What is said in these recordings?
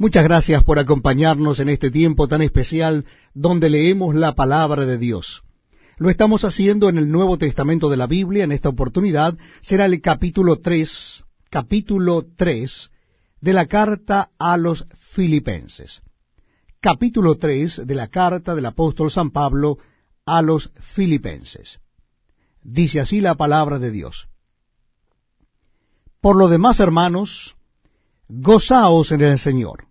Muchas gracias por acompañarnos en este tiempo tan especial donde leemos la palabra de Dios. Lo estamos haciendo en el Nuevo Testamento de la Biblia. En esta oportunidad será el capítulo 3, capítulo 3 de la carta a los filipenses. Capítulo 3 de la carta del apóstol San Pablo a los filipenses. Dice así la palabra de Dios. Por lo demás, hermanos, gozaos en el Señor.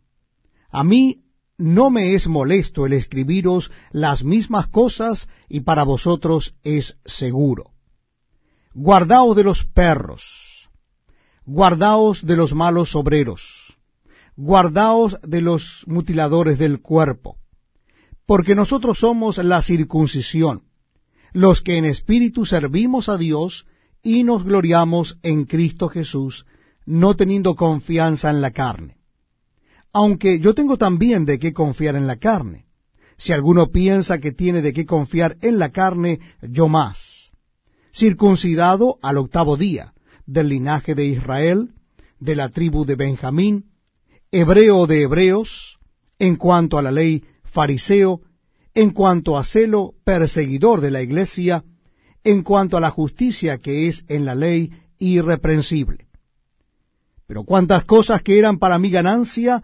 A mí no me es molesto el escribiros las mismas cosas y para vosotros es seguro. Guardaos de los perros, guardaos de los malos obreros, guardaos de los mutiladores del cuerpo, porque nosotros somos la circuncisión, los que en espíritu servimos a Dios y nos gloriamos en Cristo Jesús, no teniendo confianza en la carne aunque yo tengo también de qué confiar en la carne. Si alguno piensa que tiene de qué confiar en la carne, yo más. Circuncidado al octavo día, del linaje de Israel, de la tribu de Benjamín, hebreo de hebreos, en cuanto a la ley fariseo, en cuanto a celo perseguidor de la iglesia, en cuanto a la justicia que es en la ley irreprensible. Pero cuantas cosas que eran para mi ganancia,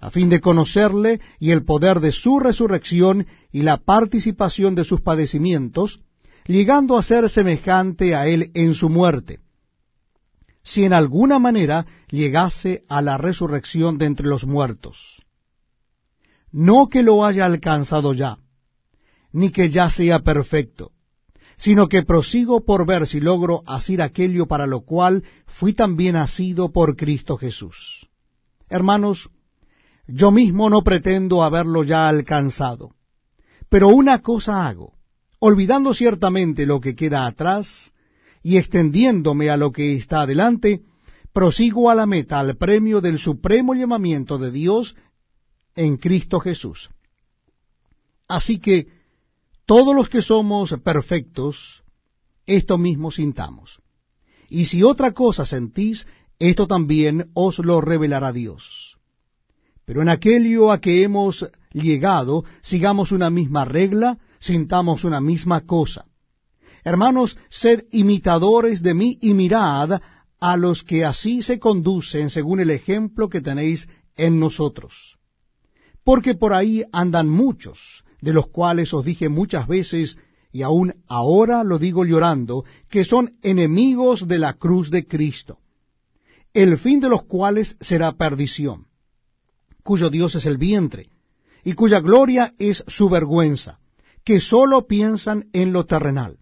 a fin de conocerle y el poder de su resurrección y la participación de sus padecimientos, llegando a ser semejante a él en su muerte, si en alguna manera llegase a la resurrección de entre los muertos. No que lo haya alcanzado ya, ni que ya sea perfecto, sino que prosigo por ver si logro asir aquello para lo cual fui también asido por Cristo Jesús. Hermanos, yo mismo no pretendo haberlo ya alcanzado. Pero una cosa hago, olvidando ciertamente lo que queda atrás y extendiéndome a lo que está adelante, prosigo a la meta, al premio del supremo llamamiento de Dios en Cristo Jesús. Así que todos los que somos perfectos, esto mismo sintamos. Y si otra cosa sentís, esto también os lo revelará Dios. Pero en aquello a que hemos llegado, sigamos una misma regla, sintamos una misma cosa. Hermanos, sed imitadores de mí y mirad a los que así se conducen según el ejemplo que tenéis en nosotros. Porque por ahí andan muchos, de los cuales os dije muchas veces, y aún ahora lo digo llorando, que son enemigos de la cruz de Cristo, el fin de los cuales será perdición cuyo Dios es el vientre, y cuya gloria es su vergüenza, que sólo piensan en lo terrenal.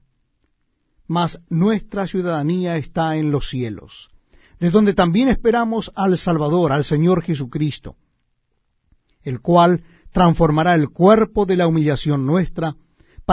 Mas nuestra ciudadanía está en los cielos, de donde también esperamos al Salvador, al Señor Jesucristo, el cual transformará el cuerpo de la humillación nuestra,